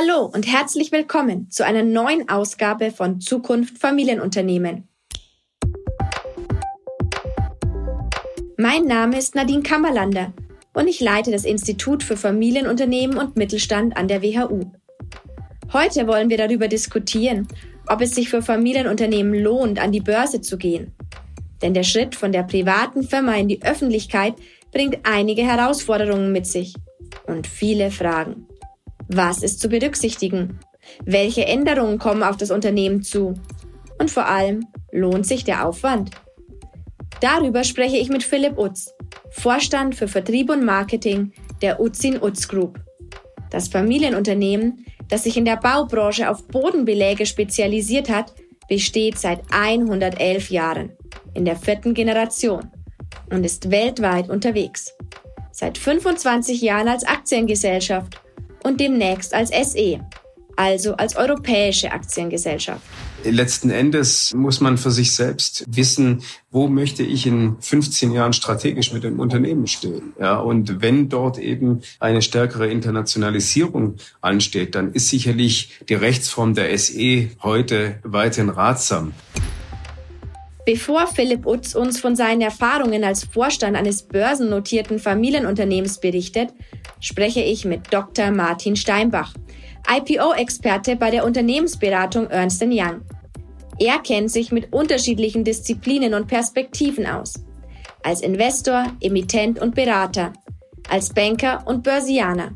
Hallo und herzlich willkommen zu einer neuen Ausgabe von Zukunft Familienunternehmen. Mein Name ist Nadine Kammerlander und ich leite das Institut für Familienunternehmen und Mittelstand an der WHU. Heute wollen wir darüber diskutieren, ob es sich für Familienunternehmen lohnt, an die Börse zu gehen. Denn der Schritt von der privaten Firma in die Öffentlichkeit bringt einige Herausforderungen mit sich und viele Fragen. Was ist zu berücksichtigen? Welche Änderungen kommen auf das Unternehmen zu? Und vor allem, lohnt sich der Aufwand? Darüber spreche ich mit Philipp Utz, Vorstand für Vertrieb und Marketing der Utzin Utz Group. Das Familienunternehmen, das sich in der Baubranche auf Bodenbeläge spezialisiert hat, besteht seit 111 Jahren in der vierten Generation und ist weltweit unterwegs. Seit 25 Jahren als Aktiengesellschaft und demnächst als SE, also als europäische Aktiengesellschaft. Letzten Endes muss man für sich selbst wissen, wo möchte ich in 15 Jahren strategisch mit dem Unternehmen stehen. Ja, und wenn dort eben eine stärkere Internationalisierung ansteht, dann ist sicherlich die Rechtsform der SE heute weiterhin ratsam. Bevor Philipp Utz uns von seinen Erfahrungen als Vorstand eines börsennotierten Familienunternehmens berichtet, spreche ich mit Dr. Martin Steinbach, IPO-Experte bei der Unternehmensberatung Ernst Young. Er kennt sich mit unterschiedlichen Disziplinen und Perspektiven aus. Als Investor, Emittent und Berater, als Banker und Börsianer.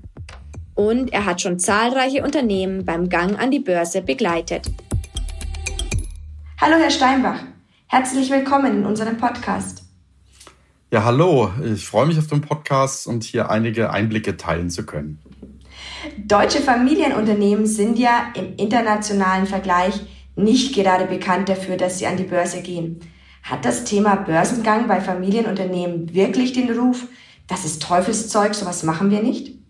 Und er hat schon zahlreiche Unternehmen beim Gang an die Börse begleitet. Hallo, Herr Steinbach. Herzlich willkommen in unserem Podcast. Ja, hallo. Ich freue mich auf den Podcast und hier einige Einblicke teilen zu können. Deutsche Familienunternehmen sind ja im internationalen Vergleich nicht gerade bekannt dafür, dass sie an die Börse gehen. Hat das Thema Börsengang bei Familienunternehmen wirklich den Ruf, das ist Teufelszeug, sowas machen wir nicht?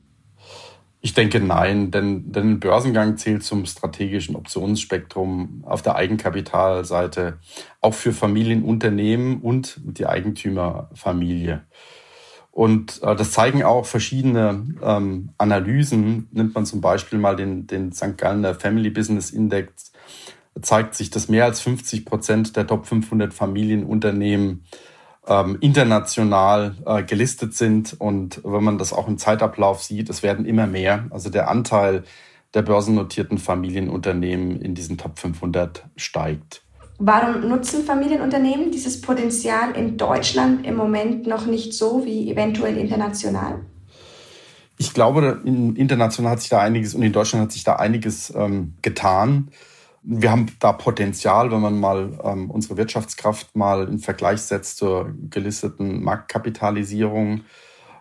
Ich denke nein, denn, denn Börsengang zählt zum strategischen Optionsspektrum auf der Eigenkapitalseite auch für Familienunternehmen und die Eigentümerfamilie. Und äh, das zeigen auch verschiedene ähm, Analysen. Nimmt man zum Beispiel mal den, den St. Gallener Family Business Index, zeigt sich, dass mehr als 50 Prozent der Top 500 Familienunternehmen ähm, international äh, gelistet sind. Und wenn man das auch im Zeitablauf sieht, es werden immer mehr. Also der Anteil der börsennotierten Familienunternehmen in diesen Top 500 steigt. Warum nutzen Familienunternehmen dieses Potenzial in Deutschland im Moment noch nicht so wie eventuell international? Ich glaube, international hat sich da einiges und in Deutschland hat sich da einiges ähm, getan. Wir haben da Potenzial, wenn man mal ähm, unsere Wirtschaftskraft mal in Vergleich setzt zur gelisteten Marktkapitalisierung.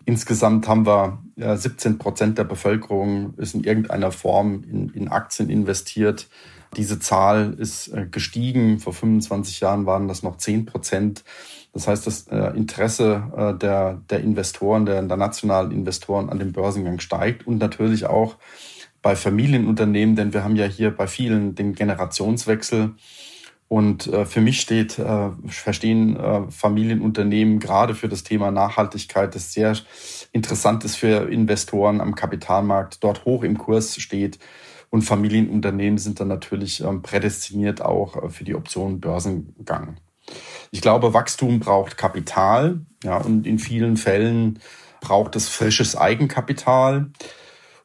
Insgesamt haben wir äh, 17 Prozent der Bevölkerung ist in irgendeiner Form in, in Aktien investiert. Diese Zahl ist äh, gestiegen. Vor 25 Jahren waren das noch 10 Prozent. Das heißt, das äh, Interesse äh, der, der Investoren, der, der nationalen Investoren an dem Börsengang steigt und natürlich auch bei Familienunternehmen, denn wir haben ja hier bei vielen den Generationswechsel. Und äh, für mich steht, äh, verstehen äh, Familienunternehmen gerade für das Thema Nachhaltigkeit, das sehr interessant ist für Investoren am Kapitalmarkt, dort hoch im Kurs steht. Und Familienunternehmen sind dann natürlich ähm, prädestiniert auch äh, für die Option Börsengang. Ich glaube, Wachstum braucht Kapital, ja, und in vielen Fällen braucht es frisches Eigenkapital.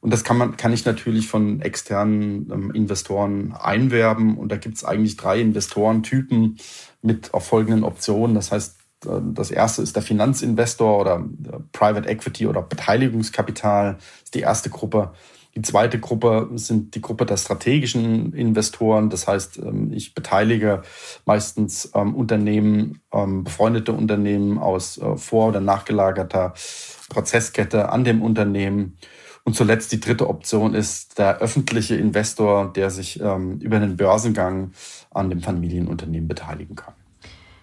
Und das kann man, kann ich natürlich von externen ähm, Investoren einwerben. Und da gibt es eigentlich drei Investorentypen mit folgenden Optionen. Das heißt, äh, das erste ist der Finanzinvestor oder äh, Private Equity oder Beteiligungskapital, ist die erste Gruppe. Die zweite Gruppe sind die Gruppe der strategischen Investoren. Das heißt, ähm, ich beteilige meistens ähm, Unternehmen, befreundete Unternehmen aus äh, vor- oder nachgelagerter Prozesskette an dem Unternehmen. Und zuletzt die dritte Option ist der öffentliche Investor, der sich ähm, über einen Börsengang an dem Familienunternehmen beteiligen kann.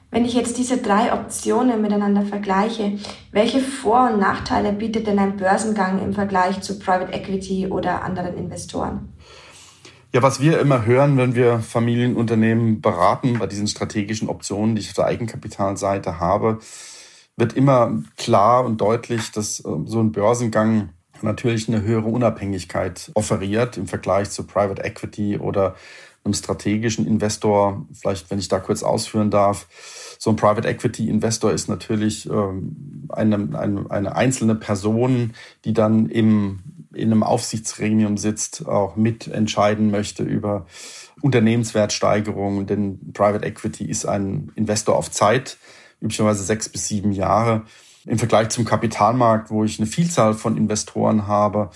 Wenn ich jetzt diese drei Optionen miteinander vergleiche, welche Vor- und Nachteile bietet denn ein Börsengang im Vergleich zu Private Equity oder anderen Investoren? Ja, was wir immer hören, wenn wir Familienunternehmen beraten bei diesen strategischen Optionen, die ich auf der Eigenkapitalseite habe, wird immer klar und deutlich, dass äh, so ein Börsengang natürlich eine höhere Unabhängigkeit offeriert im Vergleich zu Private Equity oder einem strategischen Investor. Vielleicht, wenn ich da kurz ausführen darf. So ein Private Equity Investor ist natürlich ähm, eine, eine, eine einzelne Person, die dann im, in einem Aufsichtsgremium sitzt, auch mitentscheiden möchte über Unternehmenswertsteigerungen. Denn Private Equity ist ein Investor auf Zeit, üblicherweise sechs bis sieben Jahre. Im Vergleich zum Kapitalmarkt, wo ich eine Vielzahl von Investoren habe,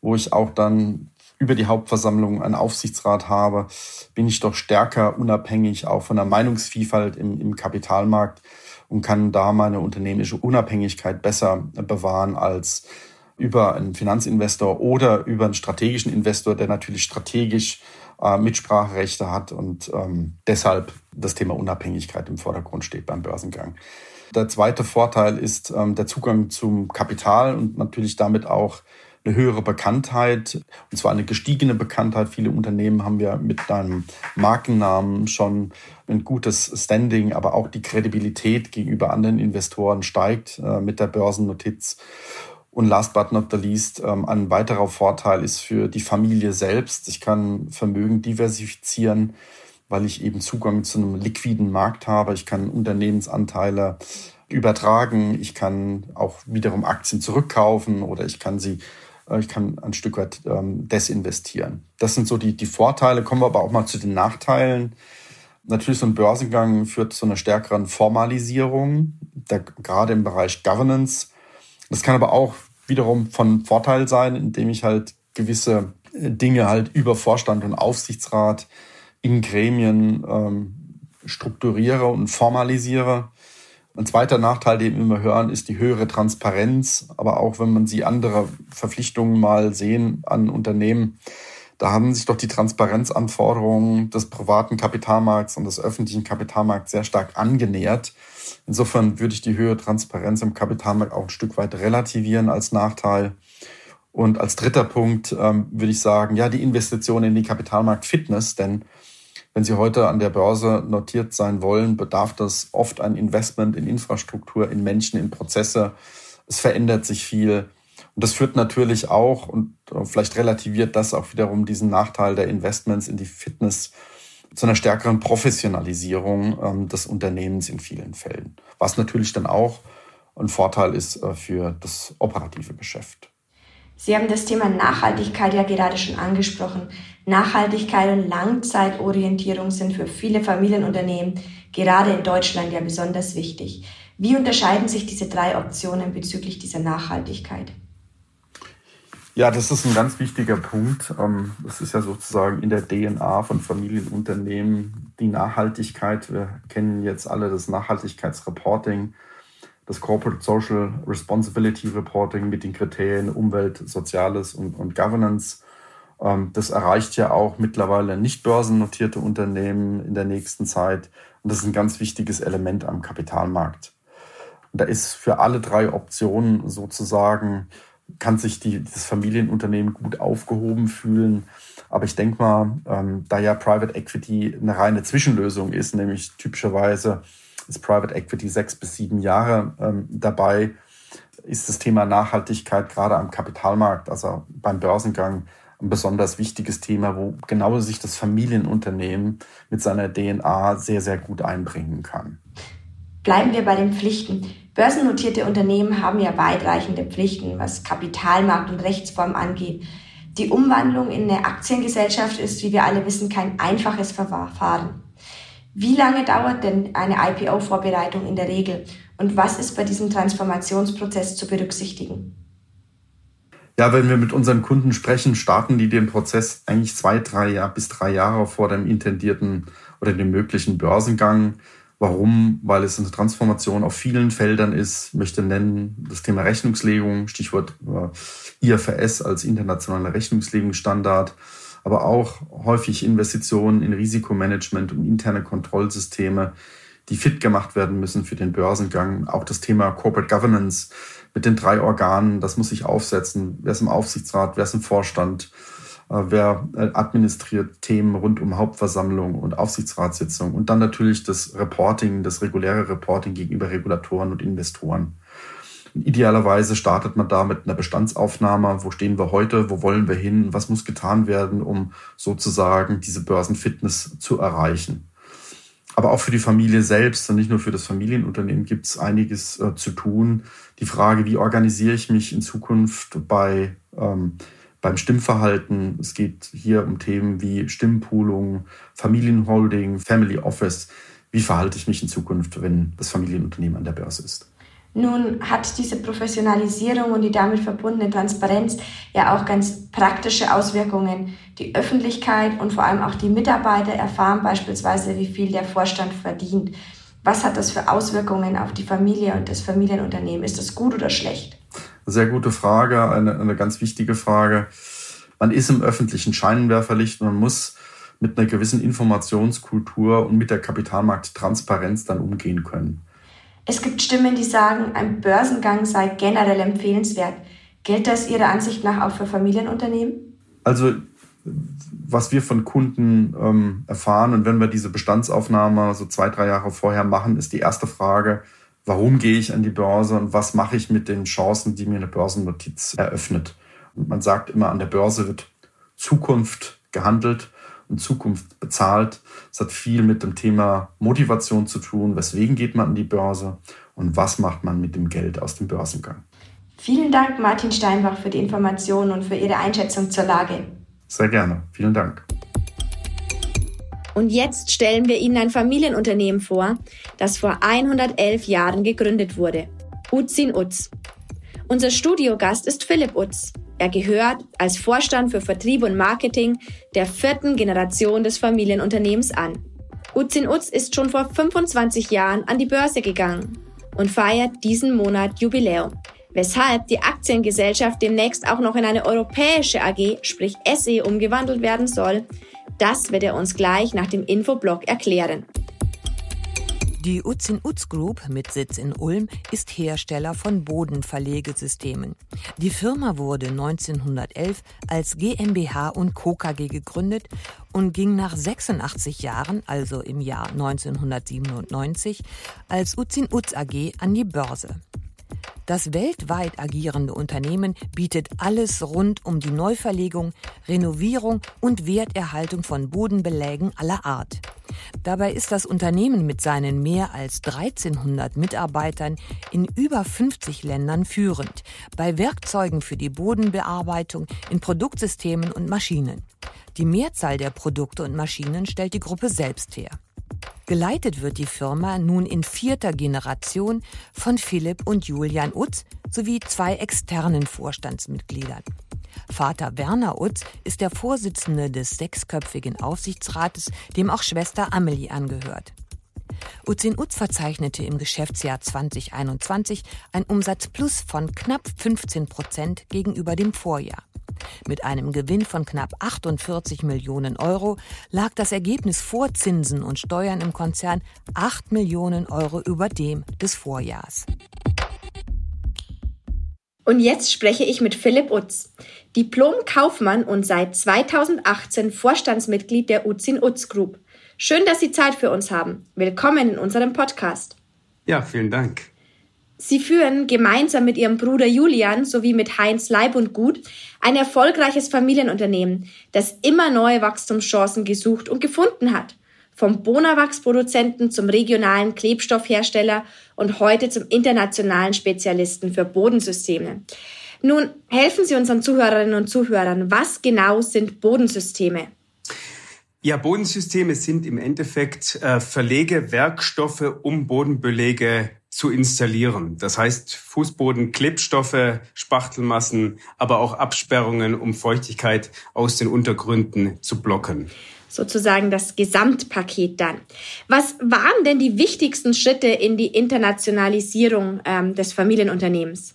wo ich auch dann über die Hauptversammlung einen Aufsichtsrat habe, bin ich doch stärker unabhängig auch von der Meinungsvielfalt im, im Kapitalmarkt und kann da meine unternehmerische Unabhängigkeit besser bewahren als über einen Finanzinvestor oder über einen strategischen Investor, der natürlich strategisch äh, Mitspracherechte hat und ähm, deshalb das Thema Unabhängigkeit im Vordergrund steht beim Börsengang. Der zweite Vorteil ist ähm, der Zugang zum Kapital und natürlich damit auch eine höhere Bekanntheit, und zwar eine gestiegene Bekanntheit. Viele Unternehmen haben ja mit einem Markennamen schon ein gutes Standing, aber auch die Kredibilität gegenüber anderen Investoren steigt äh, mit der Börsennotiz. Und last but not the least, ähm, ein weiterer Vorteil ist für die Familie selbst. Ich kann Vermögen diversifizieren, weil ich eben Zugang zu einem liquiden Markt habe. Ich kann Unternehmensanteile übertragen. Ich kann auch wiederum Aktien zurückkaufen oder ich kann sie äh, ich kann ein Stück weit ähm, desinvestieren. Das sind so die, die Vorteile. Kommen wir aber auch mal zu den Nachteilen. Natürlich so ein Börsengang führt zu einer stärkeren Formalisierung, der, gerade im Bereich Governance. Das kann aber auch wiederum von Vorteil sein, indem ich halt gewisse äh, Dinge halt über Vorstand und Aufsichtsrat in Gremien ähm, strukturiere und formalisiere. Ein zweiter Nachteil, den wir immer hören, ist die höhere Transparenz. Aber auch wenn man sie andere Verpflichtungen mal sehen an Unternehmen, da haben sich doch die Transparenzanforderungen des privaten Kapitalmarkts und des öffentlichen Kapitalmarkts sehr stark angenähert. Insofern würde ich die höhere Transparenz im Kapitalmarkt auch ein Stück weit relativieren als Nachteil. Und als dritter Punkt ähm, würde ich sagen, ja, die Investition in die Kapitalmarkt-Fitness, denn wenn Sie heute an der Börse notiert sein wollen, bedarf das oft ein Investment in Infrastruktur, in Menschen, in Prozesse. Es verändert sich viel. Und das führt natürlich auch, und vielleicht relativiert das auch wiederum diesen Nachteil der Investments in die Fitness zu einer stärkeren Professionalisierung ähm, des Unternehmens in vielen Fällen. Was natürlich dann auch ein Vorteil ist äh, für das operative Geschäft. Sie haben das Thema Nachhaltigkeit ja gerade schon angesprochen. Nachhaltigkeit und Langzeitorientierung sind für viele Familienunternehmen, gerade in Deutschland, ja besonders wichtig. Wie unterscheiden sich diese drei Optionen bezüglich dieser Nachhaltigkeit? Ja, das ist ein ganz wichtiger Punkt. Ähm, das ist ja sozusagen in der DNA von Familienunternehmen die Nachhaltigkeit. Wir kennen jetzt alle das Nachhaltigkeitsreporting das Corporate Social Responsibility Reporting mit den Kriterien Umwelt, Soziales und, und Governance. Ähm, das erreicht ja auch mittlerweile nicht börsennotierte Unternehmen in der nächsten Zeit. Und das ist ein ganz wichtiges Element am Kapitalmarkt. Und da ist für alle drei Optionen sozusagen, kann sich die, das Familienunternehmen gut aufgehoben fühlen. Aber ich denke mal, ähm, da ja Private Equity eine reine Zwischenlösung ist, nämlich typischerweise ist Private Equity sechs bis sieben Jahre ähm, dabei, ist das Thema Nachhaltigkeit gerade am Kapitalmarkt, also beim Börsengang, ein besonders wichtiges Thema, wo genau sich das Familienunternehmen mit seiner DNA sehr, sehr gut einbringen kann. Bleiben wir bei den Pflichten. Börsennotierte Unternehmen haben ja weitreichende Pflichten, was Kapitalmarkt und Rechtsform angeht. Die Umwandlung in eine Aktiengesellschaft ist, wie wir alle wissen, kein einfaches Verfahren. Wie lange dauert denn eine IPO-Vorbereitung in der Regel und was ist bei diesem Transformationsprozess zu berücksichtigen? Ja, wenn wir mit unseren Kunden sprechen, starten die den Prozess eigentlich zwei, drei bis drei Jahre vor dem intendierten oder dem möglichen Börsengang. Warum? Weil es eine Transformation auf vielen Feldern ist. Ich möchte nennen das Thema Rechnungslegung, Stichwort äh, IFRS als internationaler Rechnungslegungsstandard aber auch häufig Investitionen in Risikomanagement und interne Kontrollsysteme, die fit gemacht werden müssen für den Börsengang. Auch das Thema Corporate Governance mit den drei Organen, das muss sich aufsetzen. Wer ist im Aufsichtsrat, wer ist im Vorstand, äh, wer äh, administriert Themen rund um Hauptversammlung und Aufsichtsratssitzung und dann natürlich das Reporting, das reguläre Reporting gegenüber Regulatoren und Investoren. Idealerweise startet man da mit einer Bestandsaufnahme. Wo stehen wir heute? Wo wollen wir hin? Was muss getan werden, um sozusagen diese Börsenfitness zu erreichen? Aber auch für die Familie selbst und nicht nur für das Familienunternehmen gibt es einiges äh, zu tun. Die Frage, wie organisiere ich mich in Zukunft bei, ähm, beim Stimmverhalten? Es geht hier um Themen wie Stimmpoolung, Familienholding, Family Office. Wie verhalte ich mich in Zukunft, wenn das Familienunternehmen an der Börse ist? Nun hat diese Professionalisierung und die damit verbundene Transparenz ja auch ganz praktische Auswirkungen. Die Öffentlichkeit und vor allem auch die Mitarbeiter erfahren beispielsweise, wie viel der Vorstand verdient. Was hat das für Auswirkungen auf die Familie und das Familienunternehmen? Ist das gut oder schlecht? Sehr gute Frage, eine, eine ganz wichtige Frage. Man ist im öffentlichen Scheinwerferlicht und man muss mit einer gewissen Informationskultur und mit der Kapitalmarkttransparenz dann umgehen können. Es gibt Stimmen, die sagen, ein Börsengang sei generell empfehlenswert. Gilt das Ihrer Ansicht nach auch für Familienunternehmen? Also was wir von Kunden ähm, erfahren und wenn wir diese Bestandsaufnahme so zwei, drei Jahre vorher machen, ist die erste Frage, warum gehe ich an die Börse und was mache ich mit den Chancen, die mir eine Börsennotiz eröffnet. Und man sagt immer, an der Börse wird Zukunft gehandelt und Zukunft bezahlt. Es hat viel mit dem Thema Motivation zu tun. Weswegen geht man an die Börse und was macht man mit dem Geld aus dem Börsengang? Vielen Dank, Martin Steinbach, für die Informationen und für Ihre Einschätzung zur Lage. Sehr gerne. Vielen Dank. Und jetzt stellen wir Ihnen ein Familienunternehmen vor, das vor 111 Jahren gegründet wurde. Uzin Uz. Unser Studiogast ist Philipp Utz. Er gehört als Vorstand für Vertrieb und Marketing der vierten Generation des Familienunternehmens an. Uzin Uz ist schon vor 25 Jahren an die Börse gegangen und feiert diesen Monat Jubiläum, weshalb die Aktiengesellschaft demnächst auch noch in eine europäische AG, sprich SE, umgewandelt werden soll. Das wird er uns gleich nach dem Infoblog erklären. Die Utzin Utz Group mit Sitz in Ulm ist Hersteller von Bodenverlegesystemen. Die Firma wurde 1911 als GmbH und Co. KG gegründet und ging nach 86 Jahren, also im Jahr 1997, als Utzin Utz AG an die Börse. Das weltweit agierende Unternehmen bietet alles rund um die Neuverlegung, Renovierung und Werterhaltung von Bodenbelägen aller Art. Dabei ist das Unternehmen mit seinen mehr als 1300 Mitarbeitern in über 50 Ländern führend, bei Werkzeugen für die Bodenbearbeitung, in Produktsystemen und Maschinen. Die Mehrzahl der Produkte und Maschinen stellt die Gruppe selbst her. Geleitet wird die Firma nun in vierter Generation von Philipp und Julian Utz sowie zwei externen Vorstandsmitgliedern. Vater Werner Utz ist der Vorsitzende des sechsköpfigen Aufsichtsrates, dem auch Schwester Amelie angehört. Utzin Utz verzeichnete im Geschäftsjahr 2021 ein Umsatzplus von knapp 15 Prozent gegenüber dem Vorjahr. Mit einem Gewinn von knapp 48 Millionen Euro lag das Ergebnis vor Zinsen und Steuern im Konzern 8 Millionen Euro über dem des Vorjahrs. Und jetzt spreche ich mit Philipp Utz, Diplom-Kaufmann und seit 2018 Vorstandsmitglied der Utzin Utz Group. Schön, dass Sie Zeit für uns haben. Willkommen in unserem Podcast. Ja, vielen Dank. Sie führen gemeinsam mit ihrem Bruder Julian sowie mit Heinz Leib und Gut ein erfolgreiches Familienunternehmen, das immer neue Wachstumschancen gesucht und gefunden hat vom Bonawachsproduzenten zum regionalen Klebstoffhersteller und heute zum internationalen Spezialisten für Bodensysteme. Nun helfen Sie unseren Zuhörerinnen und Zuhörern. Was genau sind Bodensysteme? Ja, Bodensysteme sind im Endeffekt äh, Verlegewerkstoffe, um Bodenbelege zu installieren. Das heißt Fußboden, Klebstoffe, Spachtelmassen, aber auch Absperrungen, um Feuchtigkeit aus den Untergründen zu blocken sozusagen das Gesamtpaket dann. Was waren denn die wichtigsten Schritte in die Internationalisierung ähm, des Familienunternehmens?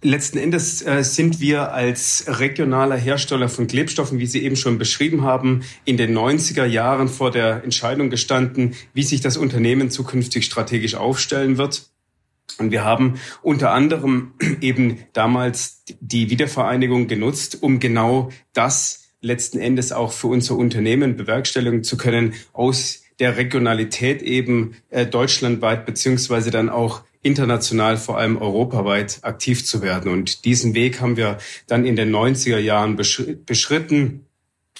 Letzten Endes äh, sind wir als regionaler Hersteller von Klebstoffen, wie Sie eben schon beschrieben haben, in den 90er Jahren vor der Entscheidung gestanden, wie sich das Unternehmen zukünftig strategisch aufstellen wird. Und wir haben unter anderem eben damals die Wiedervereinigung genutzt, um genau das letzten Endes auch für unser Unternehmen bewerkstelligen zu können, aus der Regionalität eben äh, deutschlandweit beziehungsweise dann auch international, vor allem europaweit aktiv zu werden. Und diesen Weg haben wir dann in den 90er Jahren beschritten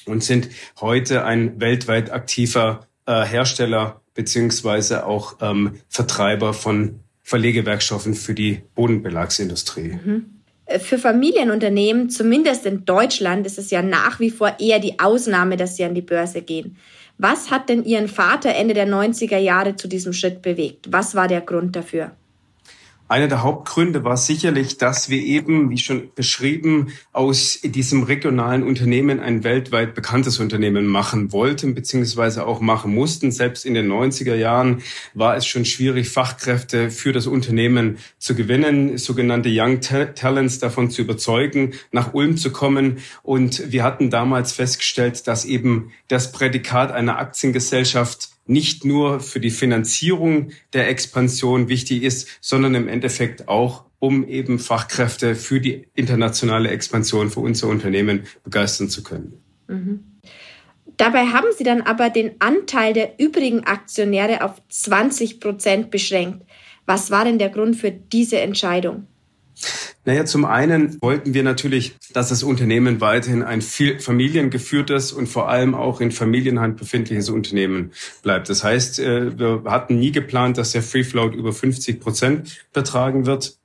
und sind heute ein weltweit aktiver äh, Hersteller beziehungsweise auch ähm, Vertreiber von Verlegewerkstoffen für die Bodenbelagsindustrie. Mhm. Für Familienunternehmen, zumindest in Deutschland, ist es ja nach wie vor eher die Ausnahme, dass sie an die Börse gehen. Was hat denn Ihren Vater Ende der 90er Jahre zu diesem Schritt bewegt? Was war der Grund dafür? Einer der Hauptgründe war sicherlich, dass wir eben, wie schon beschrieben, aus diesem regionalen Unternehmen ein weltweit bekanntes Unternehmen machen wollten, beziehungsweise auch machen mussten. Selbst in den 90er Jahren war es schon schwierig, Fachkräfte für das Unternehmen zu gewinnen, sogenannte Young Talents davon zu überzeugen, nach Ulm zu kommen. Und wir hatten damals festgestellt, dass eben das Prädikat einer Aktiengesellschaft nicht nur für die Finanzierung der Expansion wichtig ist, sondern im Endeffekt auch, um eben Fachkräfte für die internationale Expansion für unser Unternehmen begeistern zu können. Mhm. Dabei haben Sie dann aber den Anteil der übrigen Aktionäre auf 20 Prozent beschränkt. Was war denn der Grund für diese Entscheidung? Naja, zum einen wollten wir natürlich, dass das Unternehmen weiterhin ein viel familiengeführtes und vor allem auch in Familienhand befindliches Unternehmen bleibt. Das heißt, äh, wir hatten nie geplant, dass der Free Float über 50 Prozent betragen wird.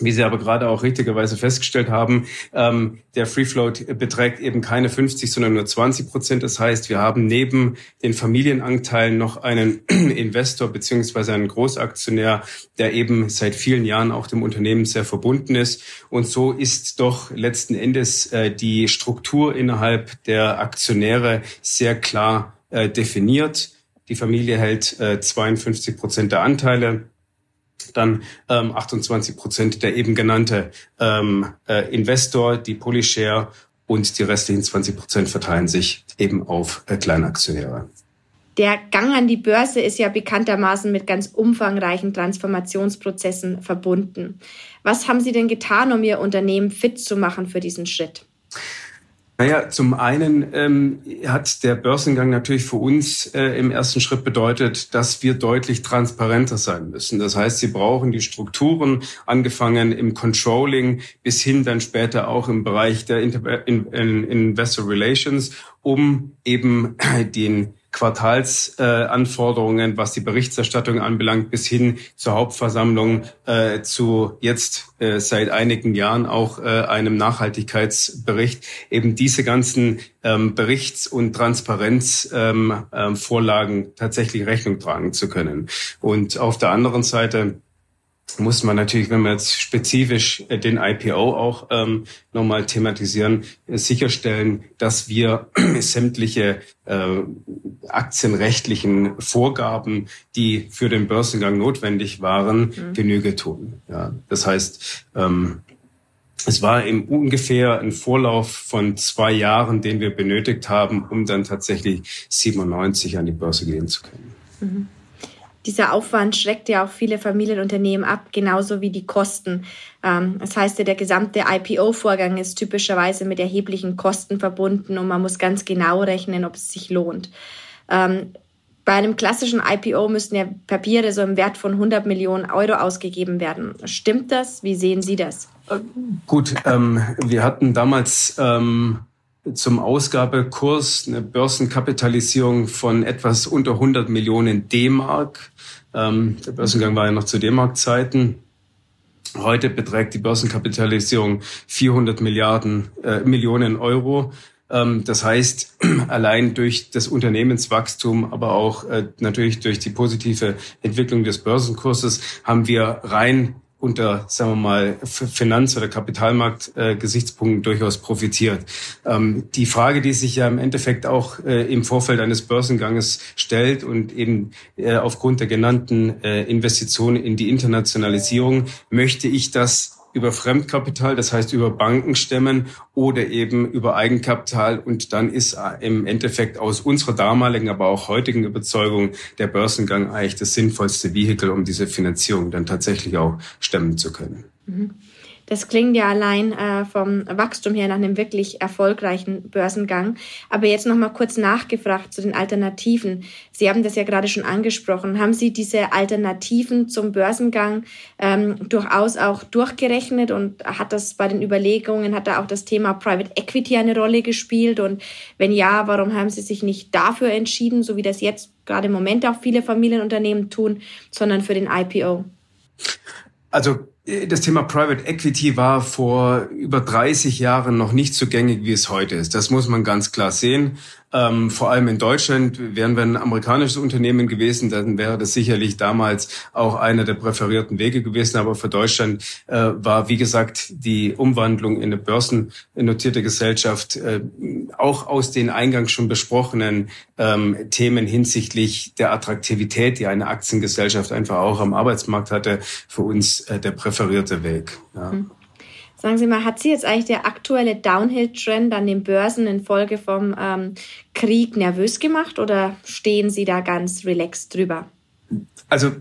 Wie Sie aber gerade auch richtigerweise festgestellt haben, ähm, der Free Float beträgt eben keine 50, sondern nur 20 Prozent. Das heißt, wir haben neben den Familienanteilen noch einen Investor beziehungsweise einen Großaktionär, der eben seit vielen Jahren auch dem Unternehmen sehr verbunden ist. Und so ist doch letzten Endes äh, die Struktur innerhalb der Aktionäre sehr klar äh, definiert. Die Familie hält äh, 52 Prozent der Anteile dann ähm, 28 Prozent der eben genannte ähm, äh, Investor, die Polyshare und die restlichen 20 Prozent verteilen sich eben auf äh, Kleinaktionäre. Der Gang an die Börse ist ja bekanntermaßen mit ganz umfangreichen Transformationsprozessen verbunden. Was haben Sie denn getan, um Ihr Unternehmen fit zu machen für diesen Schritt? Naja, zum einen ähm, hat der Börsengang natürlich für uns äh, im ersten Schritt bedeutet, dass wir deutlich transparenter sein müssen. Das heißt, Sie brauchen die Strukturen, angefangen im Controlling bis hin dann später auch im Bereich der Inter in, in Investor Relations, um eben den Quartalsanforderungen, äh, was die Berichterstattung anbelangt, bis hin zur Hauptversammlung, äh, zu jetzt äh, seit einigen Jahren auch äh, einem Nachhaltigkeitsbericht, eben diese ganzen ähm, Berichts- und Transparenzvorlagen ähm, ähm, tatsächlich Rechnung tragen zu können. Und auf der anderen Seite muss man natürlich, wenn wir jetzt spezifisch äh, den IPO auch ähm, nochmal thematisieren, äh, sicherstellen, dass wir sämtliche äh, aktienrechtlichen Vorgaben, die für den Börsengang notwendig waren, mhm. Genüge tun. Ja, das heißt, ähm, es war im ungefähr ein Vorlauf von zwei Jahren, den wir benötigt haben, um dann tatsächlich 97 an die Börse gehen zu können. Mhm dieser Aufwand schreckt ja auch viele Familienunternehmen ab, genauso wie die Kosten. Ähm, das heißt ja, der gesamte IPO-Vorgang ist typischerweise mit erheblichen Kosten verbunden und man muss ganz genau rechnen, ob es sich lohnt. Ähm, bei einem klassischen IPO müssten ja Papiere so im Wert von 100 Millionen Euro ausgegeben werden. Stimmt das? Wie sehen Sie das? Gut, ähm, wir hatten damals ähm, zum Ausgabekurs eine Börsenkapitalisierung von etwas unter 100 Millionen D-Mark. Ähm, der Börsengang war ja noch zu D-Mark-Zeiten. Heute beträgt die Börsenkapitalisierung 400 Milliarden äh, Millionen Euro. Ähm, das heißt, allein durch das Unternehmenswachstum, aber auch äh, natürlich durch die positive Entwicklung des Börsenkurses haben wir rein unter, sagen wir mal, Finanz- oder Kapitalmarkt-Gesichtspunkten äh, durchaus profitiert. Ähm, die Frage, die sich ja im Endeffekt auch äh, im Vorfeld eines Börsenganges stellt und eben äh, aufgrund der genannten Investitionen in die Internationalisierung, möchte ich das über Fremdkapital, das heißt über Banken stemmen oder eben über Eigenkapital. Und dann ist im Endeffekt aus unserer damaligen, aber auch heutigen Überzeugung der Börsengang eigentlich das sinnvollste Vehikel, um diese Finanzierung dann tatsächlich auch stemmen zu können. Mhm. Das klingt ja allein äh, vom Wachstum her nach einem wirklich erfolgreichen Börsengang. Aber jetzt noch mal kurz nachgefragt zu den Alternativen. Sie haben das ja gerade schon angesprochen. Haben Sie diese Alternativen zum Börsengang ähm, durchaus auch durchgerechnet und hat das bei den Überlegungen, hat da auch das Thema Private Equity eine Rolle gespielt? Und wenn ja, warum haben Sie sich nicht dafür entschieden, so wie das jetzt gerade im Moment auch viele Familienunternehmen tun, sondern für den IPO? Also das Thema Private Equity war vor über 30 Jahren noch nicht so gängig, wie es heute ist. Das muss man ganz klar sehen. Ähm, vor allem in Deutschland wären wir ein amerikanisches Unternehmen gewesen, dann wäre das sicherlich damals auch einer der präferierten Wege gewesen. Aber für Deutschland äh, war, wie gesagt, die Umwandlung in eine börsennotierte Gesellschaft äh, auch aus den eingangs schon besprochenen ähm, Themen hinsichtlich der Attraktivität, die eine Aktiengesellschaft einfach auch am Arbeitsmarkt hatte, für uns äh, der präferierte Weg. Ja. Mhm. Sagen Sie mal, hat Sie jetzt eigentlich der aktuelle Downhill-Trend an den Börsen infolge vom ähm, Krieg nervös gemacht oder stehen Sie da ganz relaxed drüber? Also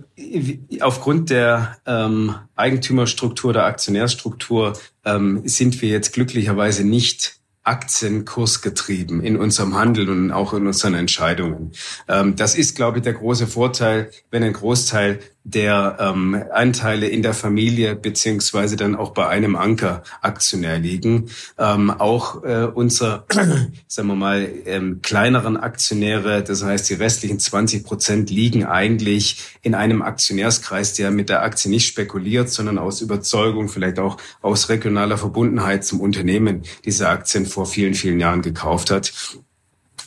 aufgrund der ähm, Eigentümerstruktur, der Aktionärstruktur ähm, sind wir jetzt glücklicherweise nicht aktienkursgetrieben in unserem Handeln und auch in unseren Entscheidungen. Ähm, das ist, glaube ich, der große Vorteil, wenn ein Großteil der ähm, Anteile in der Familie beziehungsweise dann auch bei einem Anker-Aktionär liegen. Ähm, auch äh, unser, sagen wir mal, ähm, kleineren Aktionäre, das heißt die restlichen 20 Prozent liegen eigentlich in einem Aktionärskreis, der mit der Aktie nicht spekuliert, sondern aus Überzeugung, vielleicht auch aus regionaler Verbundenheit zum Unternehmen diese Aktien vor vielen, vielen Jahren gekauft hat.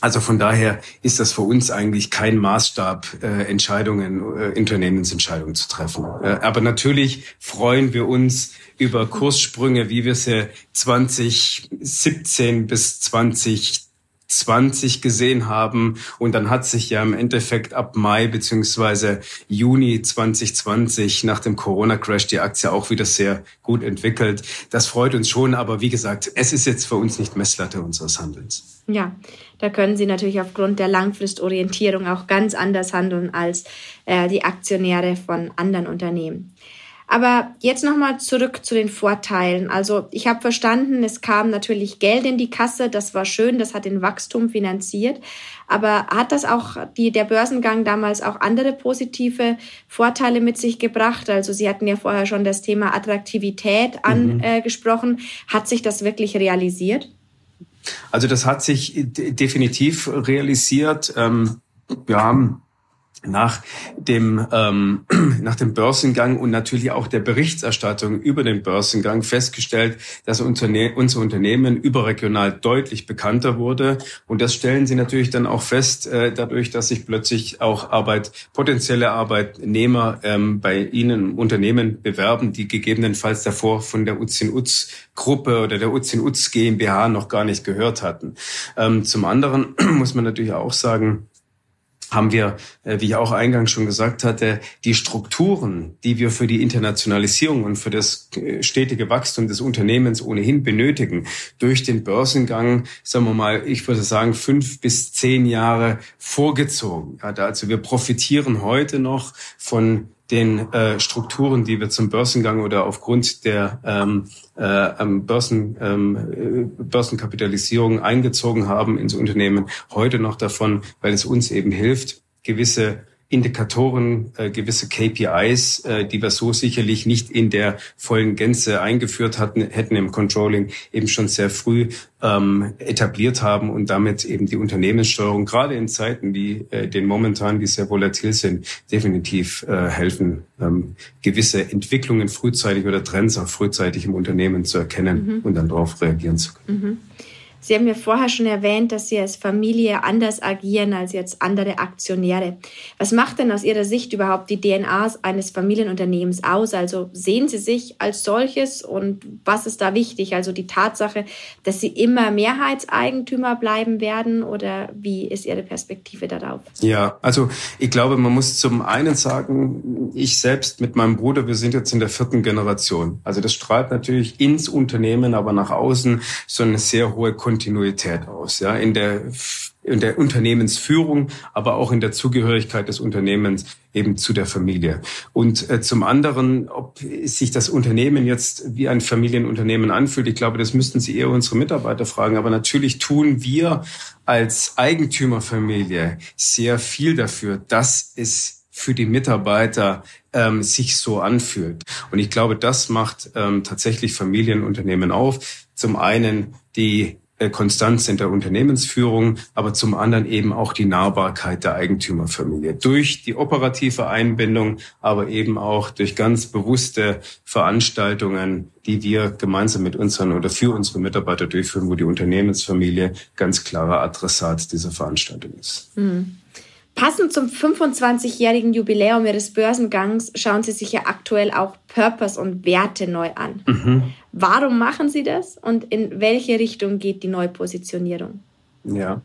Also von daher ist das für uns eigentlich kein Maßstab, äh, Entscheidungen, äh, Unternehmensentscheidungen zu treffen. Äh, aber natürlich freuen wir uns über Kurssprünge, wie wir sie 2017 bis 20 20 gesehen haben. Und dann hat sich ja im Endeffekt ab Mai beziehungsweise Juni 2020 nach dem Corona-Crash die Aktie auch wieder sehr gut entwickelt. Das freut uns schon, aber wie gesagt, es ist jetzt für uns nicht Messlatte unseres Handelns. Ja, da können Sie natürlich aufgrund der Langfristorientierung auch ganz anders handeln als äh, die Aktionäre von anderen Unternehmen. Aber jetzt nochmal zurück zu den Vorteilen. Also ich habe verstanden, es kam natürlich Geld in die Kasse, das war schön, das hat den Wachstum finanziert. Aber hat das auch die, der Börsengang damals auch andere positive Vorteile mit sich gebracht? Also Sie hatten ja vorher schon das Thema Attraktivität mhm. angesprochen. Mhm. Hat sich das wirklich realisiert? Also das hat sich definitiv realisiert. Ähm, wir haben nach dem, ähm, nach dem Börsengang und natürlich auch der Berichterstattung über den Börsengang festgestellt, dass Unterne unser Unternehmen überregional deutlich bekannter wurde. Und das stellen Sie natürlich dann auch fest, äh, dadurch, dass sich plötzlich auch Arbeit, potenzielle Arbeitnehmer ähm, bei Ihnen Unternehmen bewerben, die gegebenenfalls davor von der Uzin-Uz-Gruppe oder der Uzin-Uz GmbH noch gar nicht gehört hatten. Ähm, zum anderen muss man natürlich auch sagen, haben wir, äh, wie ich auch eingangs schon gesagt hatte, die Strukturen, die wir für die Internationalisierung und für das äh, stetige Wachstum des Unternehmens ohnehin benötigen, durch den Börsengang, sagen wir mal, ich würde sagen, fünf bis zehn Jahre vorgezogen. Also wir profitieren heute noch von den äh, Strukturen, die wir zum Börsengang oder aufgrund der ähm, äh, Börsen, ähm, äh, Börsenkapitalisierung eingezogen haben ins Unternehmen, heute noch davon, weil es uns eben hilft, gewisse Indikatoren, äh, gewisse KPIs, äh, die wir so sicherlich nicht in der vollen Gänze eingeführt hatten, hätten im Controlling eben schon sehr früh ähm, etabliert haben und damit eben die Unternehmenssteuerung gerade in Zeiten wie äh, den momentan, die sehr volatil sind, definitiv äh, helfen, ähm, gewisse Entwicklungen frühzeitig oder Trends auch frühzeitig im Unternehmen zu erkennen mhm. und dann darauf reagieren zu können. Mhm. Sie haben ja vorher schon erwähnt, dass Sie als Familie anders agieren als jetzt andere Aktionäre. Was macht denn aus Ihrer Sicht überhaupt die DNA eines Familienunternehmens aus? Also sehen Sie sich als solches und was ist da wichtig? Also die Tatsache, dass Sie immer Mehrheitseigentümer bleiben werden oder wie ist Ihre Perspektive darauf? Ja, also ich glaube, man muss zum einen sagen, ich selbst mit meinem Bruder, wir sind jetzt in der vierten Generation. Also das strahlt natürlich ins Unternehmen, aber nach außen so eine sehr hohe Kon Kontinuität aus. Ja, in der in der Unternehmensführung, aber auch in der Zugehörigkeit des Unternehmens eben zu der Familie. Und äh, zum anderen, ob sich das Unternehmen jetzt wie ein Familienunternehmen anfühlt, ich glaube, das müssten Sie eher unsere Mitarbeiter fragen. Aber natürlich tun wir als Eigentümerfamilie sehr viel dafür, dass es für die Mitarbeiter ähm, sich so anfühlt. Und ich glaube, das macht ähm, tatsächlich Familienunternehmen auf. Zum einen die Konstanz in der Unternehmensführung, aber zum anderen eben auch die Nahbarkeit der Eigentümerfamilie. Durch die operative Einbindung, aber eben auch durch ganz bewusste Veranstaltungen, die wir gemeinsam mit unseren oder für unsere Mitarbeiter durchführen, wo die Unternehmensfamilie ganz klarer Adressat dieser Veranstaltung ist. Mhm. Passend zum 25-jährigen Jubiläum Ihres Börsengangs schauen Sie sich ja aktuell auch Purpose und Werte neu an. Mhm. Warum machen Sie das und in welche Richtung geht die Neupositionierung? Ja,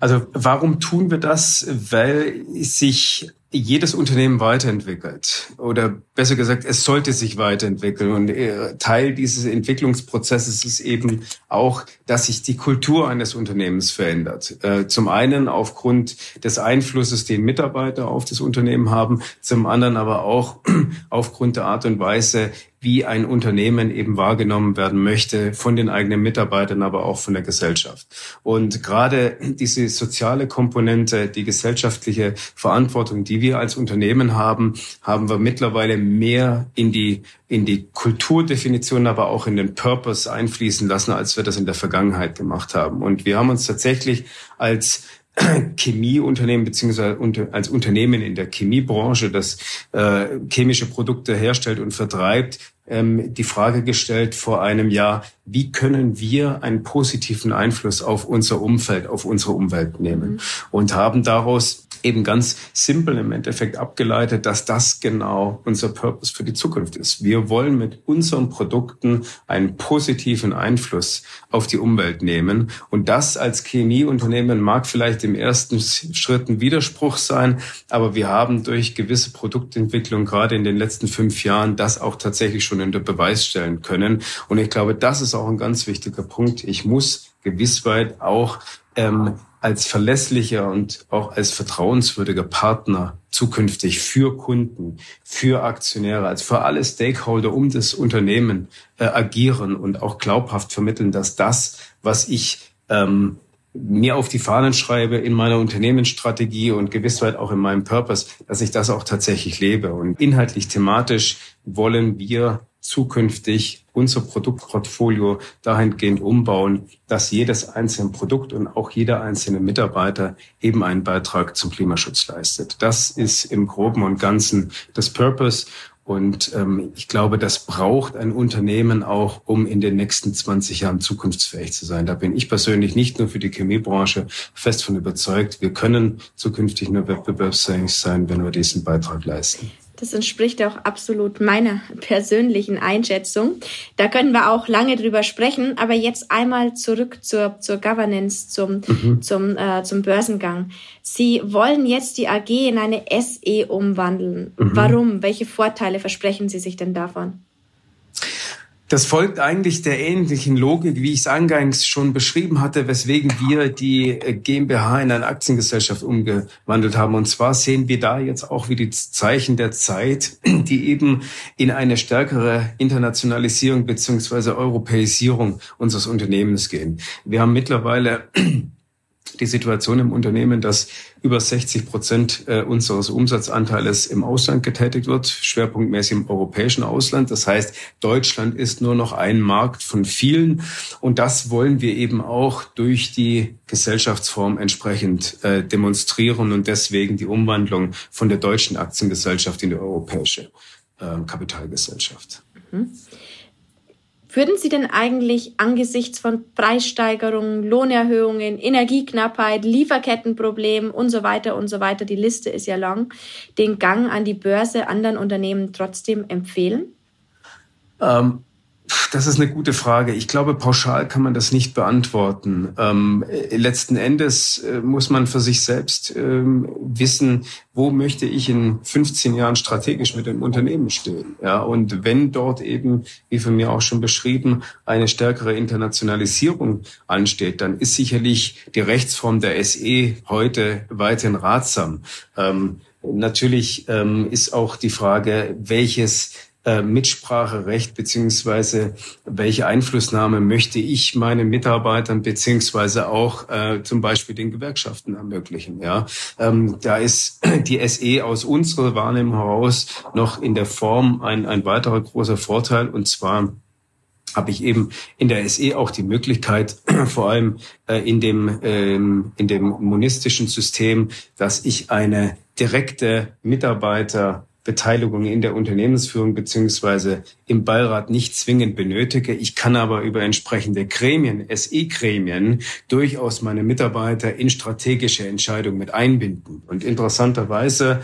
also warum tun wir das? Weil sich jedes Unternehmen weiterentwickelt oder besser gesagt, es sollte sich weiterentwickeln und äh, Teil dieses Entwicklungsprozesses ist eben auch, dass sich die Kultur eines Unternehmens verändert. Äh, zum einen aufgrund des Einflusses, den Mitarbeiter auf das Unternehmen haben, zum anderen aber auch aufgrund der Art und Weise, wie ein Unternehmen eben wahrgenommen werden möchte von den eigenen Mitarbeitern, aber auch von der Gesellschaft. Und gerade diese soziale Komponente, die gesellschaftliche Verantwortung, die wir als Unternehmen haben, haben wir mittlerweile mehr in die in die Kulturdefinition, aber auch in den Purpose einfließen lassen, als wir das in der Vergangenheit gemacht haben. Und wir haben uns tatsächlich als Chemieunternehmen beziehungsweise als Unternehmen in der Chemiebranche, das äh, chemische Produkte herstellt und vertreibt, ähm, die Frage gestellt vor einem Jahr, wie können wir einen positiven Einfluss auf unser Umfeld, auf unsere Umwelt nehmen? Mhm. Und haben daraus eben ganz simpel im Endeffekt abgeleitet, dass das genau unser Purpose für die Zukunft ist. Wir wollen mit unseren Produkten einen positiven Einfluss auf die Umwelt nehmen. Und das als Chemieunternehmen mag vielleicht im ersten Schritt ein Widerspruch sein, aber wir haben durch gewisse Produktentwicklung gerade in den letzten fünf Jahren das auch tatsächlich schon unter Beweis stellen können. Und ich glaube, das ist auch ein ganz wichtiger Punkt. Ich muss gewissweit auch ähm, als verlässlicher und auch als vertrauenswürdiger Partner zukünftig für Kunden, für Aktionäre, als für alle Stakeholder um das Unternehmen äh, agieren und auch glaubhaft vermitteln, dass das, was ich ähm, mir auf die Fahnen schreibe in meiner Unternehmensstrategie und gewissweit auch in meinem Purpose, dass ich das auch tatsächlich lebe. Und inhaltlich, thematisch wollen wir zukünftig unser Produktportfolio dahingehend umbauen, dass jedes einzelne Produkt und auch jeder einzelne Mitarbeiter eben einen Beitrag zum Klimaschutz leistet. Das ist im Groben und Ganzen das Purpose. Und ähm, ich glaube, das braucht ein Unternehmen auch, um in den nächsten 20 Jahren zukunftsfähig zu sein. Da bin ich persönlich nicht nur für die Chemiebranche fest von überzeugt. Wir können zukünftig nur wettbewerbsfähig sein, wenn wir diesen Beitrag leisten. Das entspricht auch absolut meiner persönlichen Einschätzung. Da können wir auch lange drüber sprechen, aber jetzt einmal zurück zur, zur Governance, zum, mhm. zum, äh, zum Börsengang. Sie wollen jetzt die AG in eine SE umwandeln. Mhm. Warum? Welche Vorteile versprechen Sie sich denn davon? Das folgt eigentlich der ähnlichen Logik, wie ich es eingangs schon beschrieben hatte, weswegen wir die äh, GmbH in eine Aktiengesellschaft umgewandelt haben. Und zwar sehen wir da jetzt auch wie die Zeichen der Zeit, die eben in eine stärkere Internationalisierung beziehungsweise Europäisierung unseres Unternehmens gehen. Wir haben mittlerweile die Situation im Unternehmen, dass über 60 Prozent äh, unseres Umsatzanteiles im Ausland getätigt wird, schwerpunktmäßig im europäischen Ausland. Das heißt, Deutschland ist nur noch ein Markt von vielen. Und das wollen wir eben auch durch die Gesellschaftsform entsprechend äh, demonstrieren und deswegen die Umwandlung von der deutschen Aktiengesellschaft in die europäische äh, Kapitalgesellschaft. Mhm. Würden Sie denn eigentlich angesichts von Preissteigerungen, Lohnerhöhungen, Energieknappheit, Lieferkettenproblemen und so weiter und so weiter, die Liste ist ja lang, den Gang an die Börse anderen Unternehmen trotzdem empfehlen? Ähm, Das ist eine gute Frage. Ich glaube, pauschal kann man das nicht beantworten. Ähm, letzten Endes äh, muss man für sich selbst ähm, wissen, wo möchte ich in 15 Jahren strategisch mit dem Unternehmen stehen. Ja, und wenn dort eben, wie von mir auch schon beschrieben, eine stärkere Internationalisierung ansteht, dann ist sicherlich die Rechtsform der SE heute weiterhin ratsam. Ähm, natürlich ähm, ist auch die Frage, welches äh, Mitspracherecht beziehungsweise welche Einflussnahme möchte ich meinen Mitarbeitern beziehungsweise auch äh, zum Beispiel den Gewerkschaften ermöglichen. Ja, ähm, da ist die SE aus unserer Wahrnehmung heraus noch in der Form ein, ein weiterer großer Vorteil und zwar habe ich eben in der SE auch die Möglichkeit, vor allem äh, in dem ähm, in dem monistischen System, dass ich eine direkte Mitarbeiter Beteiligung in der Unternehmensführung beziehungsweise im Beirat nicht zwingend benötige. Ich kann aber über entsprechende Gremien, SE-Gremien, durchaus meine Mitarbeiter in strategische Entscheidungen mit einbinden. Und interessanterweise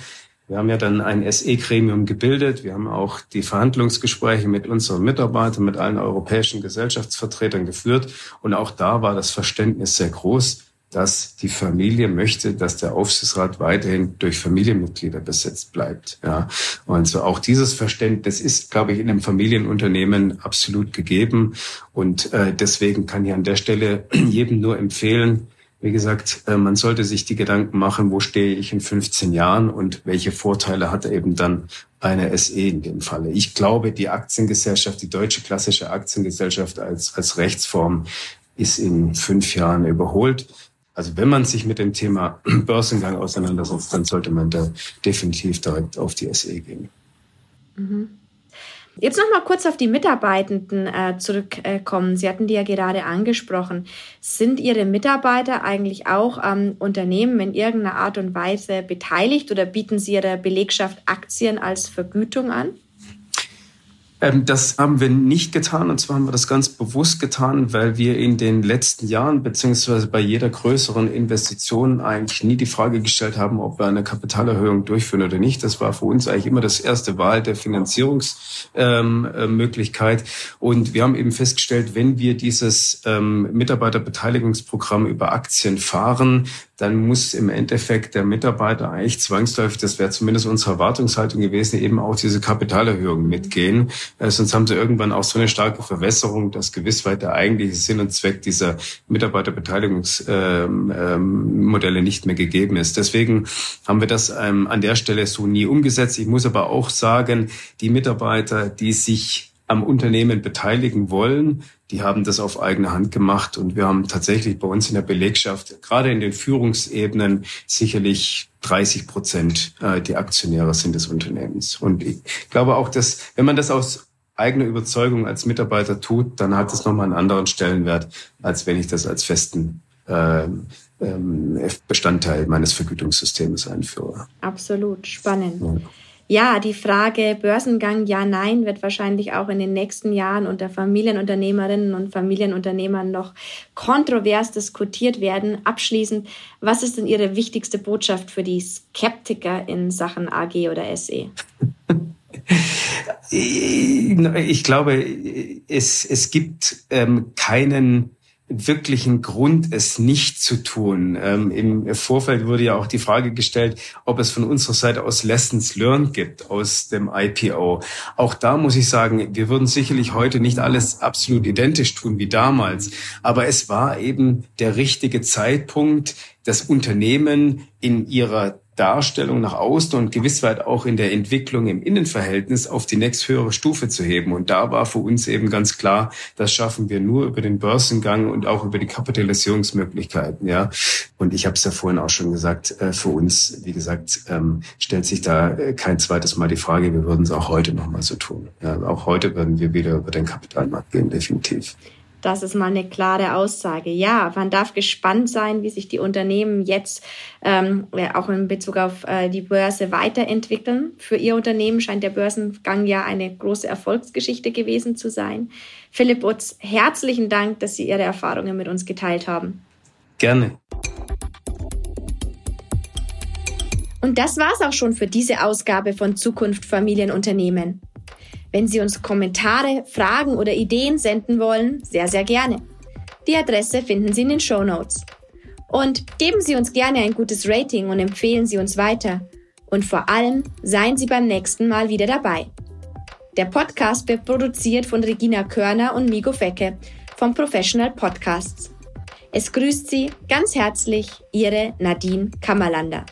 wir haben ja dann ein SE-Gremium gebildet. Wir haben auch die Verhandlungsgespräche mit unseren Mitarbeitern, mit allen europäischen Gesellschaftsvertretern geführt. Und auch da war das Verständnis sehr groß dass die Familie möchte, dass der Aufsichtsrat weiterhin durch Familienmitglieder besetzt bleibt. Ja. Und so auch dieses Verständnis ist, glaube ich, in einem Familienunternehmen absolut gegeben. Und äh, deswegen kann ich an der Stelle jedem nur empfehlen, wie gesagt, äh, man sollte sich die Gedanken machen, wo stehe ich in 15 Jahren und welche Vorteile hat eben dann eine SE in dem Falle. Ich glaube, die Aktiengesellschaft, die deutsche klassische Aktiengesellschaft als, als Rechtsform ist in fünf Jahren überholt. Also wenn man sich mit dem Thema Börsengang auseinandersetzt, dann sollte man da definitiv direkt auf die SE gehen. Mhm. Jetzt noch mal kurz auf die Mitarbeitenden äh, zurückkommen. Sie hatten die ja gerade angesprochen. Sind Ihre Mitarbeiter eigentlich auch am Unternehmen in irgendeiner Art und Weise beteiligt oder bieten Sie Ihrer Belegschaft Aktien als Vergütung an? Ähm, das haben wir nicht getan und zwar haben wir das ganz bewusst getan, weil wir in den letzten Jahren beziehungsweise bei jeder größeren Investition eigentlich nie die Frage gestellt haben, ob wir eine Kapitalerhöhung durchführen oder nicht. Das war für uns eigentlich immer das erste Wahl der Finanzierungsmöglichkeit. Ähm, und wir haben eben festgestellt, wenn wir dieses ähm, Mitarbeiterbeteiligungsprogramm über Aktien fahren, dann muss im Endeffekt der Mitarbeiter eigentlich zwangsläufig, das wäre zumindest unsere Erwartungshaltung gewesen, eben auch diese Kapitalerhöhung mitgehen. Äh, sonst haben sie irgendwann auch so eine starke Verwässerung, dass gewiss weit der eigentliche Sinn und Zweck dieser Mitarbeiterbeteiligungsmodelle ähm, ähm, nicht mehr gegeben ist. Deswegen haben wir das ähm, an der Stelle so nie umgesetzt. Ich muss aber auch sagen, die Mitarbeiter, die sich am Unternehmen beteiligen wollen, die haben das auf eigene Hand gemacht und wir haben tatsächlich bei uns in der Belegschaft, gerade in den Führungsebenen, sicherlich 30 Prozent äh, die Aktionäre sind des Unternehmens. Und ich glaube auch, dass wenn man das aus eigener Überzeugung als Mitarbeiter tut, dann hat es nochmal einen anderen Stellenwert, als wenn ich das als festen äh, ähm, Bestandteil meines Vergütungssystems einführe. Absolut, spannend. Ja. Ja, die Frage Börsengang ja, nein wird wahrscheinlich auch in den nächsten Jahren unter Familienunternehmerinnen und Familienunternehmern noch kontrovers diskutiert werden. Abschließend, was ist denn Ihre wichtigste Botschaft für die Skeptiker in Sachen AG oder SE? Ich glaube, es, es gibt ähm, keinen wirklichen Grund, es nicht zu tun. Ähm, Im Vorfeld wurde ja auch die Frage gestellt, ob es von unserer Seite aus Lessons learned gibt aus dem IPO. Auch da muss ich sagen, wir würden sicherlich heute nicht alles absolut identisch tun wie damals, aber es war eben der richtige Zeitpunkt, das Unternehmen in ihrer Darstellung nach außen und gewiss weit auch in der Entwicklung im Innenverhältnis auf die nächsthöhere Stufe zu heben. Und da war für uns eben ganz klar, das schaffen wir nur über den Börsengang und auch über die Kapitalisierungsmöglichkeiten. Ja, und ich habe es ja vorhin auch schon gesagt, äh, für uns, wie gesagt, ähm, stellt sich da äh, kein zweites Mal die Frage. Wir würden es auch heute noch mal so tun. Ja, auch heute würden wir wieder über den Kapitalmarkt gehen, definitiv. Das ist mal eine klare Aussage. Ja, man darf gespannt sein, wie sich die Unternehmen jetzt ähm, auch in Bezug auf äh, die Börse weiterentwickeln. Für Ihr Unternehmen scheint der Börsengang ja eine große Erfolgsgeschichte gewesen zu sein. Philipp Utz, herzlichen Dank, dass Sie Ihre Erfahrungen mit uns geteilt haben. Gerne. Und das war's auch schon für diese Ausgabe von Zukunft Familienunternehmen. Wenn Sie uns Kommentare, Fragen oder Ideen senden wollen, sehr, sehr gerne. Die Adresse finden Sie in den Show Notes. Und geben Sie uns gerne ein gutes Rating und empfehlen Sie uns weiter. Und vor allem seien Sie beim nächsten Mal wieder dabei. Der Podcast wird produziert von Regina Körner und Migo Fecke vom Professional Podcasts. Es grüßt Sie ganz herzlich Ihre Nadine Kammerlander.